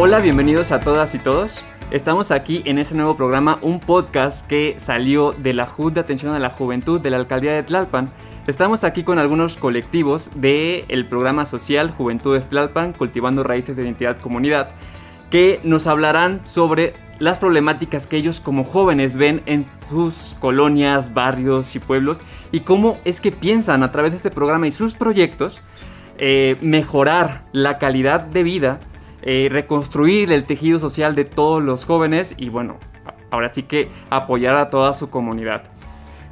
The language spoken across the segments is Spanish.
Hola, bienvenidos a todas y todos. Estamos aquí en este nuevo programa, un podcast que salió de la JUD de Atención a la Juventud de la Alcaldía de Tlalpan. Estamos aquí con algunos colectivos del programa social Juventud de Tlalpan, Cultivando Raíces de Identidad Comunidad, que nos hablarán sobre las problemáticas que ellos como jóvenes ven en sus colonias, barrios y pueblos y cómo es que piensan a través de este programa y sus proyectos eh, mejorar la calidad de vida eh, reconstruir el tejido social de todos los jóvenes y bueno, ahora sí que apoyar a toda su comunidad.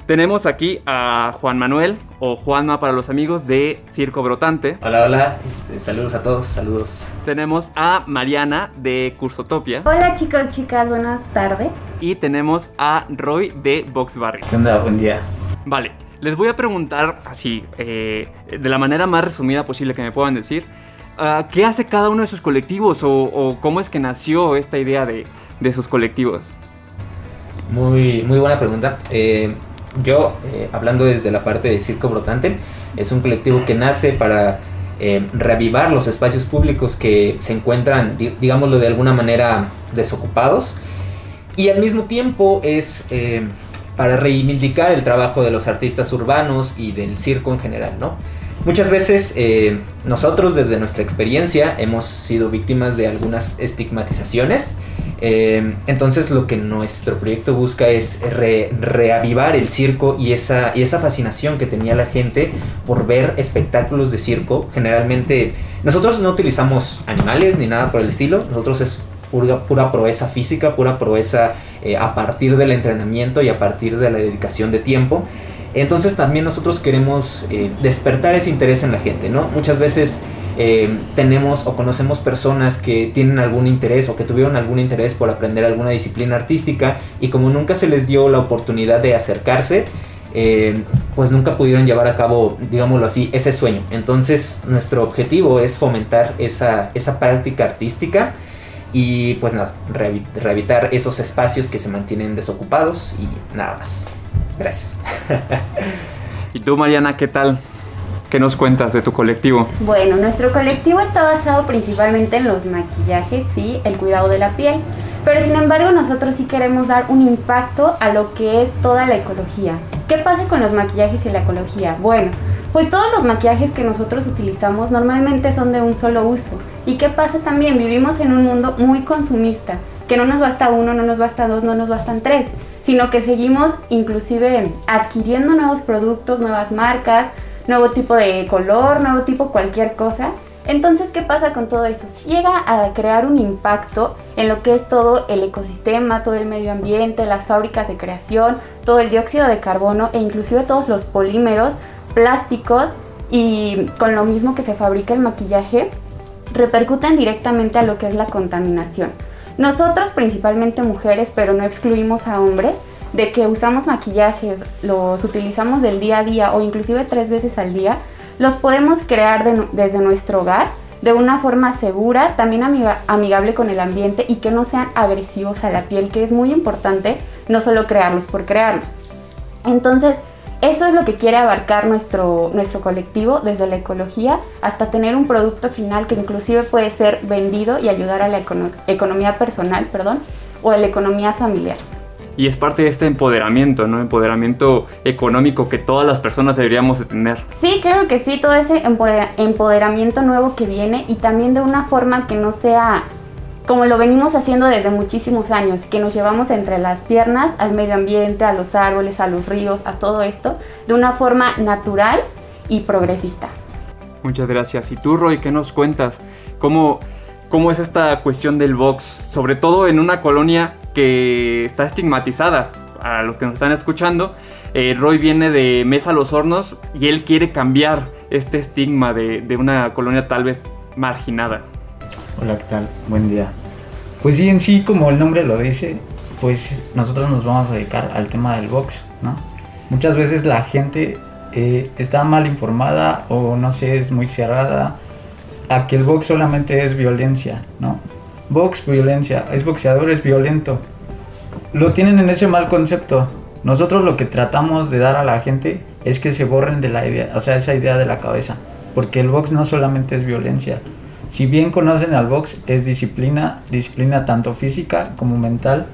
Tenemos aquí a Juan Manuel o Juanma para los amigos de Circo Brotante. Hola, hola, este, saludos a todos, saludos. Tenemos a Mariana de Cursotopia. Hola chicos, chicas, buenas tardes. Y tenemos a Roy de Box Barrio. ¿Qué onda? Buen día. Vale, les voy a preguntar así, eh, de la manera más resumida posible que me puedan decir. Ah, ¿qué hace cada uno de sus colectivos o, cómo es que nació esta idea de, sus colectivos? Muy, muy buena pregunta. Eh, yo, eh, hablando desde la parte de Circo Brotante, es un colectivo que nace para eh, reavivar los espacios públicos que se encuentran, digámoslo de alguna manera, desocupados. Y al mismo tiempo es para reivindicar el trabajo de los artistas urbanos y del circo en general, ¿no? Muchas veces eh, nosotros desde nuestra experiencia hemos sido víctimas de algunas estigmatizaciones. Eh, entonces lo que nuestro proyecto busca es reavivar el circo y esa, fascinación que tenía la gente por ver espectáculos de circo. Generalmente nosotros no utilizamos animales ni nada por el estilo, nosotros es pura, pura proeza física, pura proeza eh, a partir del entrenamiento y a partir de la dedicación de tiempo. Entonces también nosotros queremos eh, despertar ese interés en la gente, ¿no? Muchas veces eh, tenemos o conocemos personas que tienen algún interés o que tuvieron algún interés por aprender alguna disciplina artística y como nunca se les dio la oportunidad de acercarse, eh, pues nunca pudieron llevar a cabo, digámoslo así, ese sueño. Entonces nuestro objetivo es fomentar esa, esa práctica artística y pues nada, rehabilitar esos espacios que se mantienen desocupados y nada más. Gracias. ¿Y tú, Mariana, qué tal? ¿Qué nos cuentas de tu colectivo? Bueno, nuestro colectivo está basado principalmente en los maquillajes y el cuidado de la piel. Pero sin embargo nosotros sí queremos dar un impacto a lo que es toda la ecología. ¿Qué pasa con los maquillajes y la ecología? Bueno, pues todos los maquillajes que nosotros utilizamos normalmente son de un solo uso. ¿Y qué pasa también? Vivimos en un mundo muy consumista, que no nos basta uno, no nos basta dos, no nos bastan tres sino que seguimos inclusive adquiriendo nuevos productos, nuevas marcas, nuevo tipo de color, nuevo tipo cualquier cosa. Entonces, ¿qué pasa con todo eso? Si llega a crear un impacto en lo que es todo el ecosistema, todo el medio ambiente, las fábricas de creación, todo el dióxido de carbono e inclusive todos los polímeros, plásticos y con lo mismo que se fabrica el maquillaje, repercuten directamente a lo que es la contaminación. Nosotros, principalmente mujeres, pero no excluimos a hombres, de que usamos maquillajes, los utilizamos del día a día o inclusive tres veces al día, los podemos crear desde nuestro hogar de una forma segura, también amigable con el ambiente y que no sean agresivos a la piel, que es muy importante no solo crearlos por crearlos. Entonces, eso es lo que quiere abarcar nuestro, nuestro colectivo, desde la ecología hasta tener un producto final que inclusive puede ser vendido y ayudar a la economía personal, perdón, o a la economía familiar. Y es parte de este empoderamiento, ¿no? Empoderamiento económico que todas las personas deberíamos de tener. Sí, claro que sí, todo ese empoderamiento nuevo que viene y también de una forma que no sea como lo venimos haciendo desde muchísimos años, que nos llevamos entre las piernas al medio ambiente, a los árboles, a los ríos, a todo esto, de una forma natural y progresista. Muchas gracias. ¿Y tú, Roy, qué nos cuentas? ¿Cómo, cómo es esta cuestión del box? Sobre todo en una colonia que está estigmatizada. A los que nos están escuchando, eh, Roy viene de Mesa Los Hornos y él quiere cambiar este estigma de, de una colonia tal vez marginada. Hola, ¿qué tal? Buen día. Pues sí, en sí, como el nombre lo dice, pues nosotros nos vamos a dedicar al tema del box, ¿no? Muchas veces la gente eh, está mal informada o no sé, es muy cerrada a que el box solamente es violencia, ¿no? Box, violencia, es boxeador, es violento. Lo tienen en ese mal concepto. Nosotros lo que tratamos de dar a la gente es que se borren de la idea, o sea, esa idea de la cabeza. Porque el box no solamente es violencia, Si bien conocen al box, es disciplina, disciplina tanto física como mental.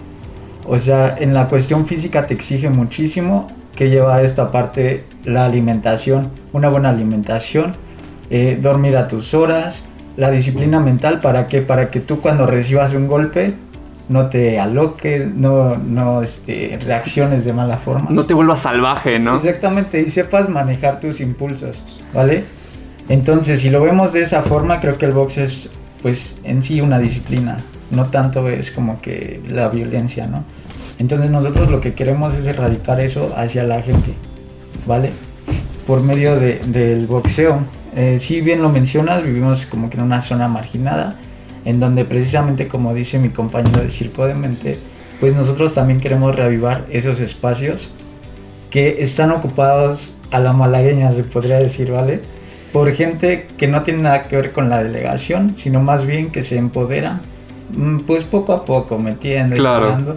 O sea, en la cuestión física te exige muchísimo que lleva a esta parte la alimentación, una buena alimentación, eh, dormir a tus horas, la disciplina mental, ¿para qué? Para que tú cuando recibas un golpe no te aloques, no, no este, reacciones de mala forma. No te vuelvas salvaje, ¿no? Exactamente, y sepas manejar tus impulsos, ¿vale? Entonces, si lo vemos de esa forma, creo que el box es, pues, en sí una disciplina, no tanto es como que la violencia, ¿no? Entonces nosotros lo que queremos es erradicar eso hacia la gente, ¿vale? Por medio de, del boxeo. Eh, si bien lo mencionas, vivimos como que en una zona marginada, en donde precisamente como dice mi compañero de Circo de Mente, pues nosotros también queremos reavivar esos espacios que están ocupados a la malagueña, se podría decir, ¿vale? Por gente que no tiene nada que ver con la delegación, sino más bien que se empodera, mm, pues poco a poco, metiendo claro.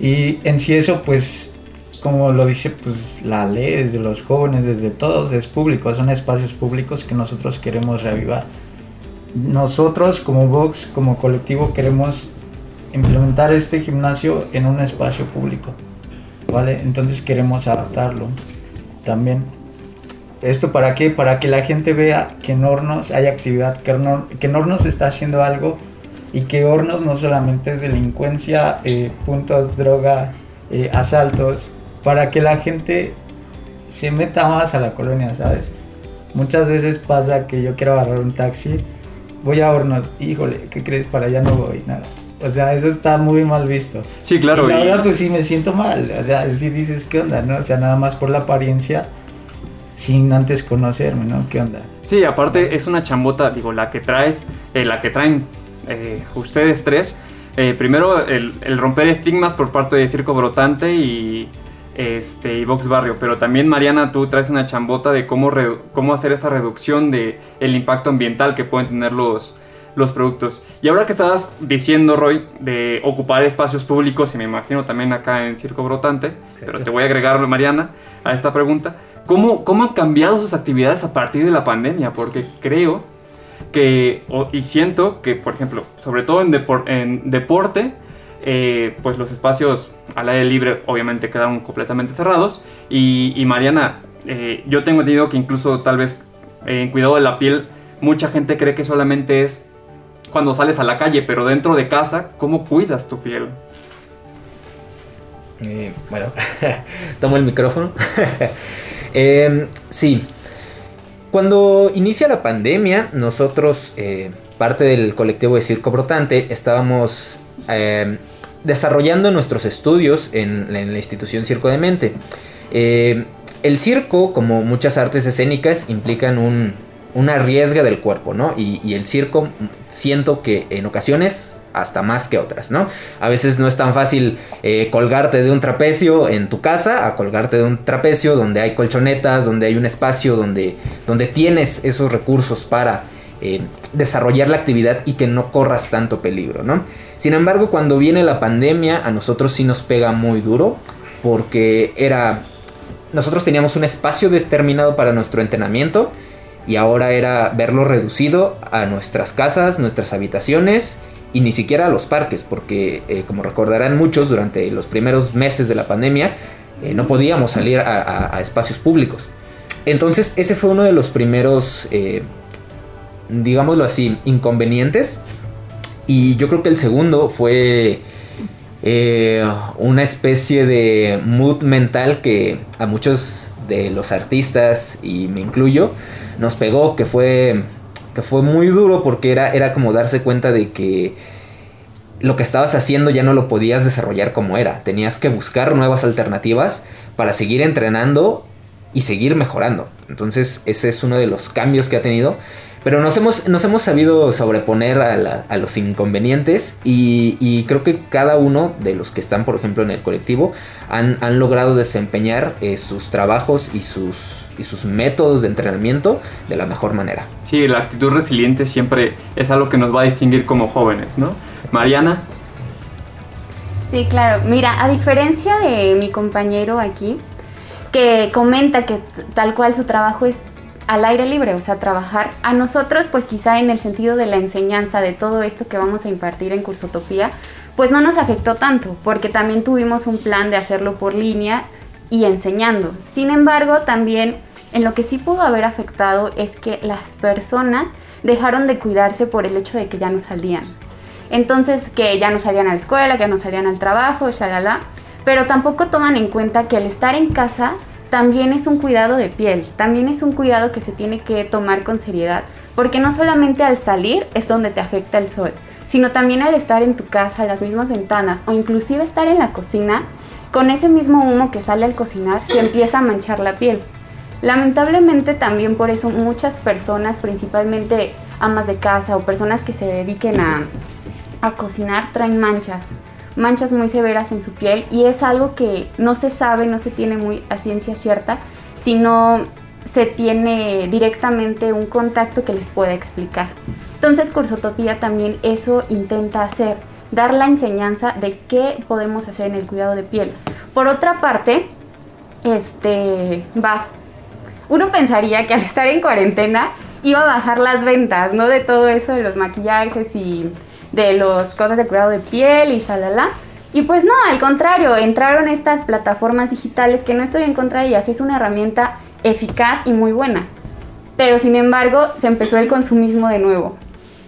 y en sí eso, pues, como lo dice, pues la ley, desde los jóvenes, desde todos, es público, son espacios públicos que nosotros queremos reavivar nosotros como Vox, como colectivo, queremos implementar este gimnasio en un espacio público. ¿Vale? Entonces queremos adaptarlo también. ¿Esto para qué? Para que la gente vea que en Hornos hay actividad, que, en Hornos está haciendo algo y que Hornos no solamente es delincuencia, eh, puntos, droga, eh, asaltos, para que la gente se meta más a la colonia, ¿sabes? Muchas veces pasa que yo quiero agarrar un taxi voy a Hornos, híjole, ¿qué crees? Para allá no voy, nada. O sea, eso está muy mal visto. Sí, claro. Y la verdad, pues sí me siento mal. O sea, si dices, ¿qué onda? ¿No? O sea, nada más por la apariencia, sin antes conocerme, ¿no? ¿Qué onda? Sí, aparte es una chambota, digo, la que traes, eh, la que traen eh, ustedes tres. Eh, primero, el, el, romper estigmas por parte de Circo Brotante y este, y Vox Barrio, pero también Mariana, tú traes una chambota de cómo, cómo hacer esa reducción de el impacto ambiental que pueden tener los, los productos. Y ahora que estabas diciendo, Roy, de ocupar espacios públicos, y me imagino también acá en Circo Brotante, pero te voy a agregar, Mariana, a esta pregunta, ¿cómo, ¿cómo han cambiado sus actividades a partir de la pandemia? Porque creo que, y siento que, por ejemplo, sobre todo en, deporte, eh, pues los espacios al aire libre obviamente quedaron completamente cerrados. Y, Mariana, eh, yo tengo entendido que incluso tal vez en cuidado de la piel, mucha gente cree que solamente es cuando sales a la calle, pero dentro de casa, ¿cómo cuidas tu piel? Eh, bueno, tomo el micrófono. Em, sí, cuando inicia la pandemia, nosotros, parte del colectivo de Circo Brotante, estábamos em, desarrollando nuestros estudios en, la institución Circo de Mente. Eh, el circo, como muchas artes escénicas, implican un, una riesga del cuerpo, ¿no? Y, el circo siento que en ocasiones hasta más que otras, ¿no? A veces no es tan fácil eh, colgarte de un trapecio en tu casa a colgarte de un trapecio donde hay colchonetas, donde hay un espacio, donde, donde tienes esos recursos para eh, desarrollar la actividad y que no corras tanto peligro, ¿no? Sin embargo, cuando viene la pandemia, a nosotros sí nos pega muy duro, porque era... Nosotros teníamos un espacio determinado para nuestro entrenamiento y ahora era verlo reducido a nuestras casas, nuestras habitaciones y ni siquiera a los parques, porque eh, como recordarán muchos, durante los primeros meses de la pandemia eh, no podíamos salir a, espacios públicos. Entonces ese fue uno de los primeros, eh, digámoslo así, inconvenientes y yo creo que el segundo fue una especie de mood mental que a muchos de los artistas, y me incluyo, nos pegó, que fue, que fue muy duro porque era, era como darse cuenta de que lo que estabas haciendo ya no lo podías desarrollar como era. Tenías que buscar nuevas alternativas para seguir entrenando y seguir mejorando. Entonces ese es uno de los cambios que ha tenido. Pero nos hemos, nos hemos sabido sobreponer a, los inconvenientes y, creo que cada uno de los que están, por ejemplo, en el colectivo han, logrado desempeñar eh, sus trabajos y sus, y sus métodos de entrenamiento de la mejor manera. Sí, la actitud resiliente siempre es algo que nos va a distinguir como jóvenes, ¿no? Mariana. Sí, claro. Mira, a diferencia de mi compañero aquí, que comenta que tal cual su trabajo es al aire libre, o sea, trabajar. A nosotros, pues quizá en el sentido de la enseñanza de todo esto que vamos a impartir en Cursotopía, pues no nos afectó tanto, porque también tuvimos un plan de hacerlo por línea y enseñando. Sin embargo, también en lo que sí pudo haber afectado es que las personas dejaron de cuidarse por el hecho de que ya no salían. Entonces, que ya no salían a la escuela, que no salían al trabajo, shalala. Pero tampoco toman en cuenta que el estar en casa también es un cuidado de piel, también es un cuidado que se tiene que tomar con seriedad, porque no solamente al salir es donde te afecta el sol, sino también al estar en tu casa, las mismas ventanas o inclusive estar en la cocina, con ese mismo humo que sale al cocinar se empieza a manchar la piel. Lamentablemente también por eso muchas personas, principalmente amas de casa o personas que se dediquen a, a cocinar, traen manchas manchas muy severas en su piel y es algo que no se sabe, no se tiene muy a ciencia cierta, sino se tiene directamente un contacto que les pueda explicar. Entonces Cursotopía también eso intenta hacer, dar la enseñanza de qué podemos hacer en el cuidado de piel. Por otra parte, este, va, uno pensaría que al estar en cuarentena iba a bajar las ventas, ¿no? De todo eso de los maquillajes y de las cosas de cuidado de piel y shalala. Y pues no, al contrario, entraron estas plataformas digitales que no estoy en contra de ellas, es una herramienta eficaz y muy buena. Pero sin embargo, se empezó el consumismo de nuevo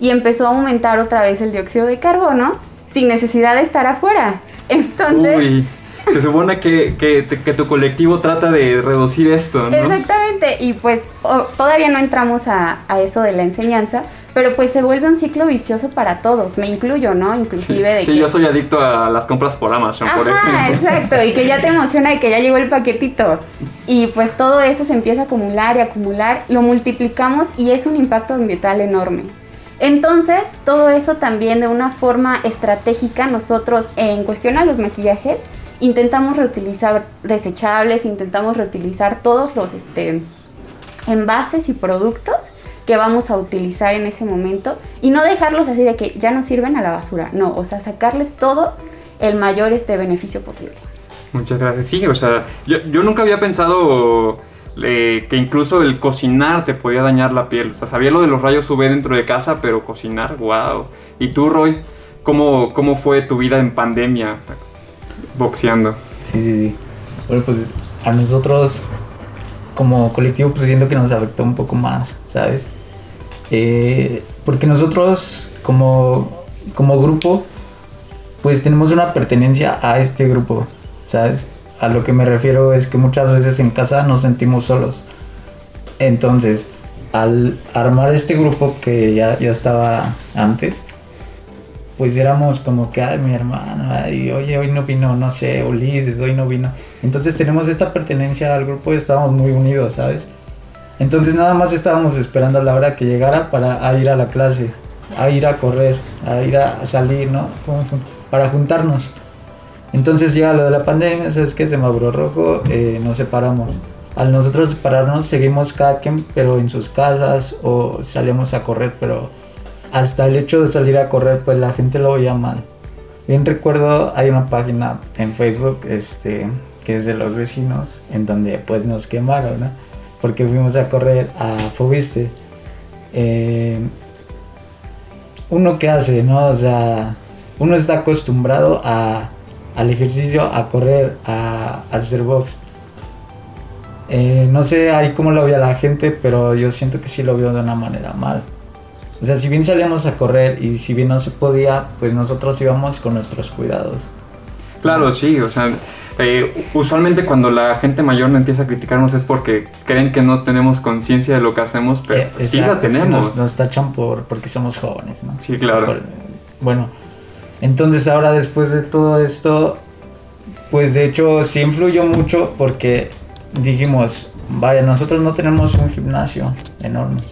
y empezó a aumentar otra vez el dióxido de carbono sin necesidad de estar afuera. Entonces, se supone que, que, tu colectivo trata de reducir esto, ¿no? Exactamente, y pues todavía no entramos a, a, eso de la enseñanza, pero pues se vuelve un ciclo vicioso para todos, me incluyo, ¿no? Inclusive sí, de sí yo soy adicto a las compras por Amazon, por ejemplo. exacto, y que ya te emociona y que ya llegó el paquetito. Y pues todo eso se empieza a acumular y acumular, lo multiplicamos y es un impacto ambiental enorme. Entonces, todo eso también de una forma estratégica, nosotros en cuestión a los maquillajes, intentamos reutilizar desechables, intentamos reutilizar todos los este, envases y productos que vamos a utilizar en ese momento y no dejarlos así de que ya no sirven a la basura, no, o sea, sacarles todo el mayor este beneficio posible. Muchas gracias. Sí, o sea, yo, yo nunca había pensado eh, que incluso el cocinar te podía dañar la piel. O sea, sabía lo de los rayos UV dentro de casa, pero cocinar, wow. ¿Y tú, Roy? ¿Cómo, cómo fue tu vida en pandemia boxeando? Sí, sí, sí. Bueno, pues a nosotros como colectivo pues siento que nos afectó un poco más, ¿sabes? Eh, porque nosotros como, como grupo pues tenemos una pertenencia a este grupo, ¿sabes? A lo que me refiero es que muchas veces en casa nos sentimos solos. Entonces, al armar este grupo que ya, ya estaba antes, pues éramos como que, ay, mi hermano, ay, oye, hoy no vino, no sé, Ulises, hoy no vino. Entonces tenemos esta pertenencia al grupo y estábamos muy unidos, ¿sabes? Entonces nada más estábamos esperando a la hora que llegara para ir a la clase, a ir a correr, a ir a salir, ¿no? Para juntarnos. Entonces llega lo de la pandemia, ¿sabes qué? Semáforo rojo, eh, nos separamos. Al nosotros separarnos, seguimos cada quien, pero en sus casas o salimos a correr, pero hasta el hecho de salir a correr, pues la gente lo veía mal. Bien recuerdo, hay una página en Facebook, este, que es de los vecinos, en donde pues nos quemaron, ¿no? Porque fuimos a correr a Fobiste. Eh, uno que hace, ¿no? O sea, uno está acostumbrado a, al ejercicio, a correr, a, hacer box. Eh, no sé ahí cómo lo veía la gente, pero yo siento que sí lo veo de una manera mal. O sea, si bien salíamos a correr y si bien no se podía, pues nosotros íbamos con nuestros cuidados. Claro, sí, o sea, eh, usualmente cuando la gente mayor no empieza a criticarnos es porque creen que no tenemos conciencia de lo que hacemos, pero eh, sí la tenemos. Nos, tachan por, porque somos jóvenes, ¿no? Sí, claro. bueno, entonces ahora después de todo esto, pues de hecho sí influyó mucho porque dijimos, vaya, nosotros no tenemos un gimnasio enorme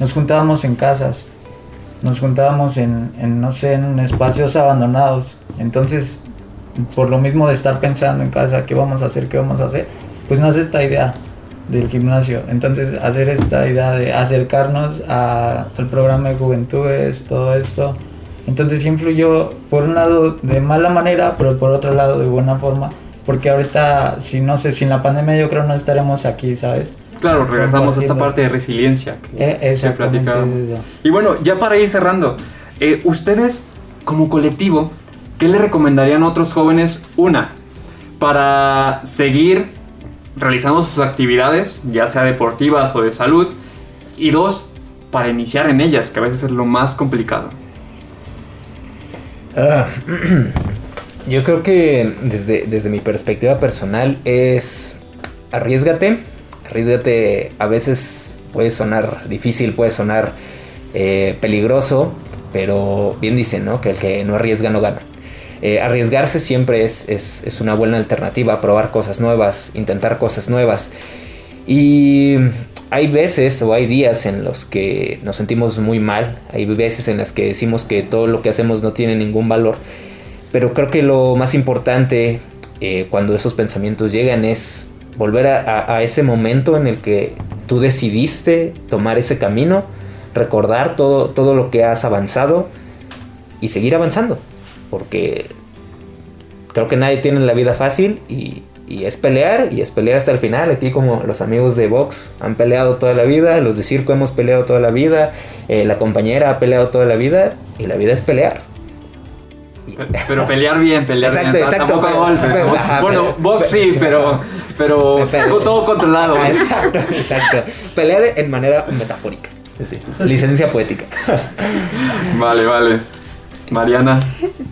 nos juntábamos en casas, nos juntábamos en, no sé, en espacios abandonados. Entonces, por lo mismo de estar pensando en casa, ¿qué vamos a hacer? ¿Qué vamos a hacer? Pues nace esta idea del gimnasio. Entonces, hacer esta idea de acercarnos al programa de juventudes, todo esto. Entonces, influyó, por un lado, de mala manera, pero por otro lado, de buena forma, porque ahorita, si no sé, sin la pandemia yo creo no estaremos aquí, ¿sabes? Claro, regresamos a esta parte de resiliencia que, Eh, platicábamos. es eso. Y bueno, ya para ir cerrando, eh, ustedes como colectivo, ¿qué le recomendarían a otros jóvenes? Una, para seguir realizando sus actividades, ya sea deportivas o de salud. Y dos, para iniciar en ellas, que a veces es lo más complicado. Ah, yo creo que desde, desde mi perspectiva personal es arriesgate, arriesgate a veces puede sonar difícil, puede sonar eh, peligroso, pero bien dicen, ¿no? Que el que no arriesga no gana. Eh, arriesgarse siempre es, es, es una buena alternativa, probar cosas nuevas, intentar cosas nuevas. Y hay veces o hay días en los que nos sentimos muy mal, hay veces en las que decimos que todo lo que hacemos no tiene ningún valor, pero creo que lo más importante eh, cuando esos pensamientos llegan es volver a, a- a ese momento en el que tú decidiste tomar ese camino, recordar todo, todo lo que has avanzado y seguir avanzando, porque creo que nadie tiene la vida fácil y, y es pelear y es pelear hasta el final. Aquí como los amigos de Vox han peleado toda la vida, los de circo hemos peleado toda la vida, eh, la compañera ha peleado toda la vida y la vida es pelear. Pero pelear bien, pelear Exacto, bien. exacto, Tampoco a pero- golpes, pero- ¿no? ajá, bueno, box sí, pero, pero todo controlado. Exacto. Pelear en manera metafórica. Sí, licencia poética. Vale, vale. Mariana.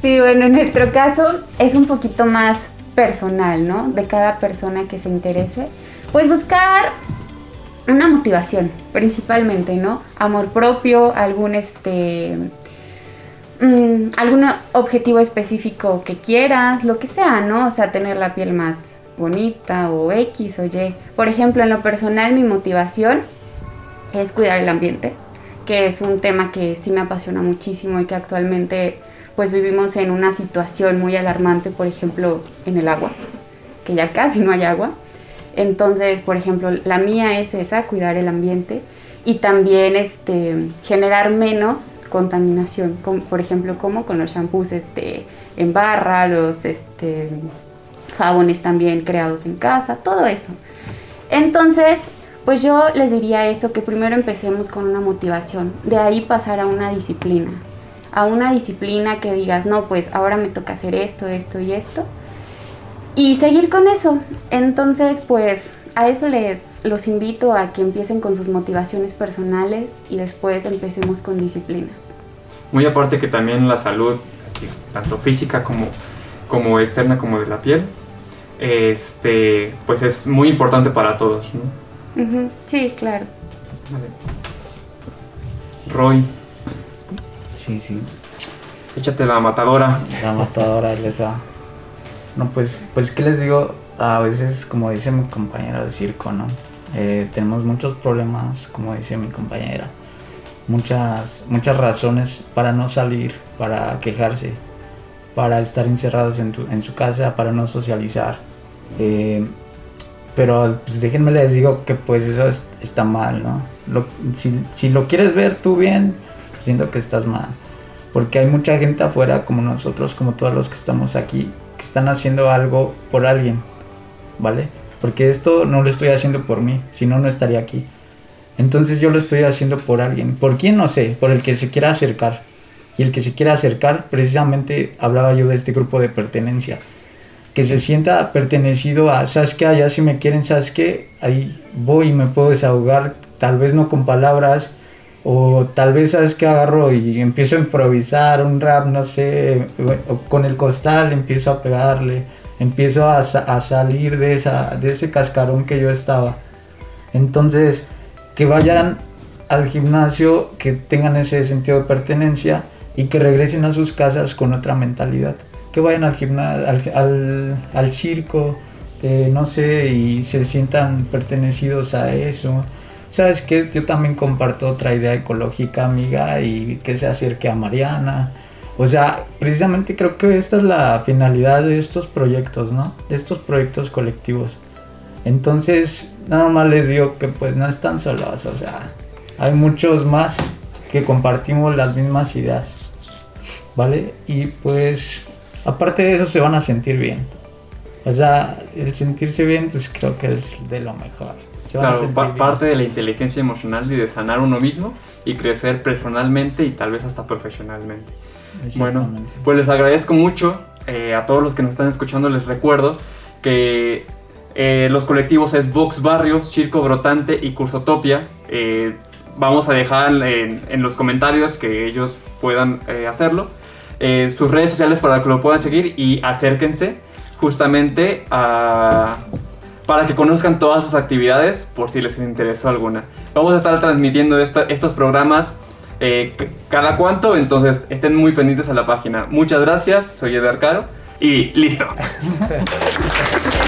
Sí, bueno, en nuestro caso es un poquito más personal, ¿no? De cada persona que se interese. Pues buscar una motivación, principalmente, ¿no? Amor propio, algún este. mm, algún objetivo específico que quieras, lo que sea, ¿no? O sea, tener la piel más bonita o X o Y. Por ejemplo, en lo personal, mi motivación es cuidar el ambiente, que es un tema que sí me apasiona muchísimo y que actualmente pues vivimos en una situación muy alarmante, por ejemplo, en el agua, que ya casi no hay agua. Entonces, por ejemplo, la mía es esa, cuidar el ambiente y también este, generar menos contaminación, como, por ejemplo, como con los shampoos este, en barra, los este, jabones también creados en casa, todo eso. Entonces, pues yo les diría eso, que primero empecemos con una motivación, de ahí pasar a una disciplina, a una disciplina que digas, no, pues ahora me toca hacer esto, esto y esto, y seguir con eso. Entonces, pues a eso les los invito a que empiecen con sus motivaciones personales y después empecemos con disciplinas. Muy aparte que también la salud, tanto física como, como externa como de la piel, este, pues es muy importante para todos, ¿no? Sí, claro. Vale. Roy, Sí, sí. échate la matadora. La matadora les va. No, pues, pues, ¿qué les digo? A veces, como dice mi compañera de circo, ¿no? Eh, tenemos muchos problemas, como dice mi compañera. Muchas, muchas razones para no salir, para quejarse, para estar encerrados en, su casa, para no socializar. Eh, pero pues déjenme les digo que pues eso es- está mal, ¿no? Si, si lo quieres ver tú bien, siento que estás mal. Porque hay mucha gente afuera, como nosotros, como todos los que estamos aquí, que están haciendo algo por alguien, ¿vale? Porque esto no lo estoy haciendo por mí, si no, no estaría aquí. Entonces yo lo estoy haciendo por alguien. ¿Por quién? No sé, por el que se quiera acercar. Y el que se quiera acercar, precisamente hablaba yo de este grupo de pertenencia. Que se sienta pertenecido a, ¿sabes qué? Allá si me quieren, ¿sabes qué? Ahí voy y me puedo desahogar, tal vez no con palabras, o tal vez, ¿sabes qué? Agarro y empiezo a improvisar un rap, no sé, con el costal empiezo a pegarle, empiezo a, a salir de, esa, de ese cascarón que yo estaba. Entonces, que vayan al gimnasio, que tengan ese sentido de pertenencia y que regresen a sus casas con otra mentalidad. Que vayan al gimnasio, al, circo, eh, no sé, y se sientan pertenecidos a eso. ¿Sabes qué? Yo también comparto otra idea ecológica, amiga, y que se acerque a Mariana. O sea, precisamente creo que esta es la finalidad de estos proyectos, ¿no? Estos proyectos colectivos. Entonces, nada más les digo que pues no están solos, o sea, hay muchos más que compartimos las mismas ideas, ¿vale? Y pues, aparte de eso, se van a sentir bien. O sea, el sentirse bien, pues creo que es de lo mejor. Se van a Claro, sentir pa- bien. parte de la inteligencia emocional y de sanar uno mismo y crecer personalmente y tal vez hasta profesionalmente. Bueno, pues les agradezco mucho eh, a todos los que nos están escuchando. Les recuerdo que eh, los colectivos es Vox Barrio, Circo Brotante y Cursotopia. Eh, vamos a dejar en, en los comentarios que ellos puedan eh, hacerlo. Eh, sus redes sociales para que lo puedan seguir y acérquense justamente a, para que conozcan todas sus actividades por si les interesó alguna. Vamos a estar transmitiendo estos programas eh, cada cuánto, entonces estén muy pendientes a la página. Muchas gracias, soy Eder Caro y listo.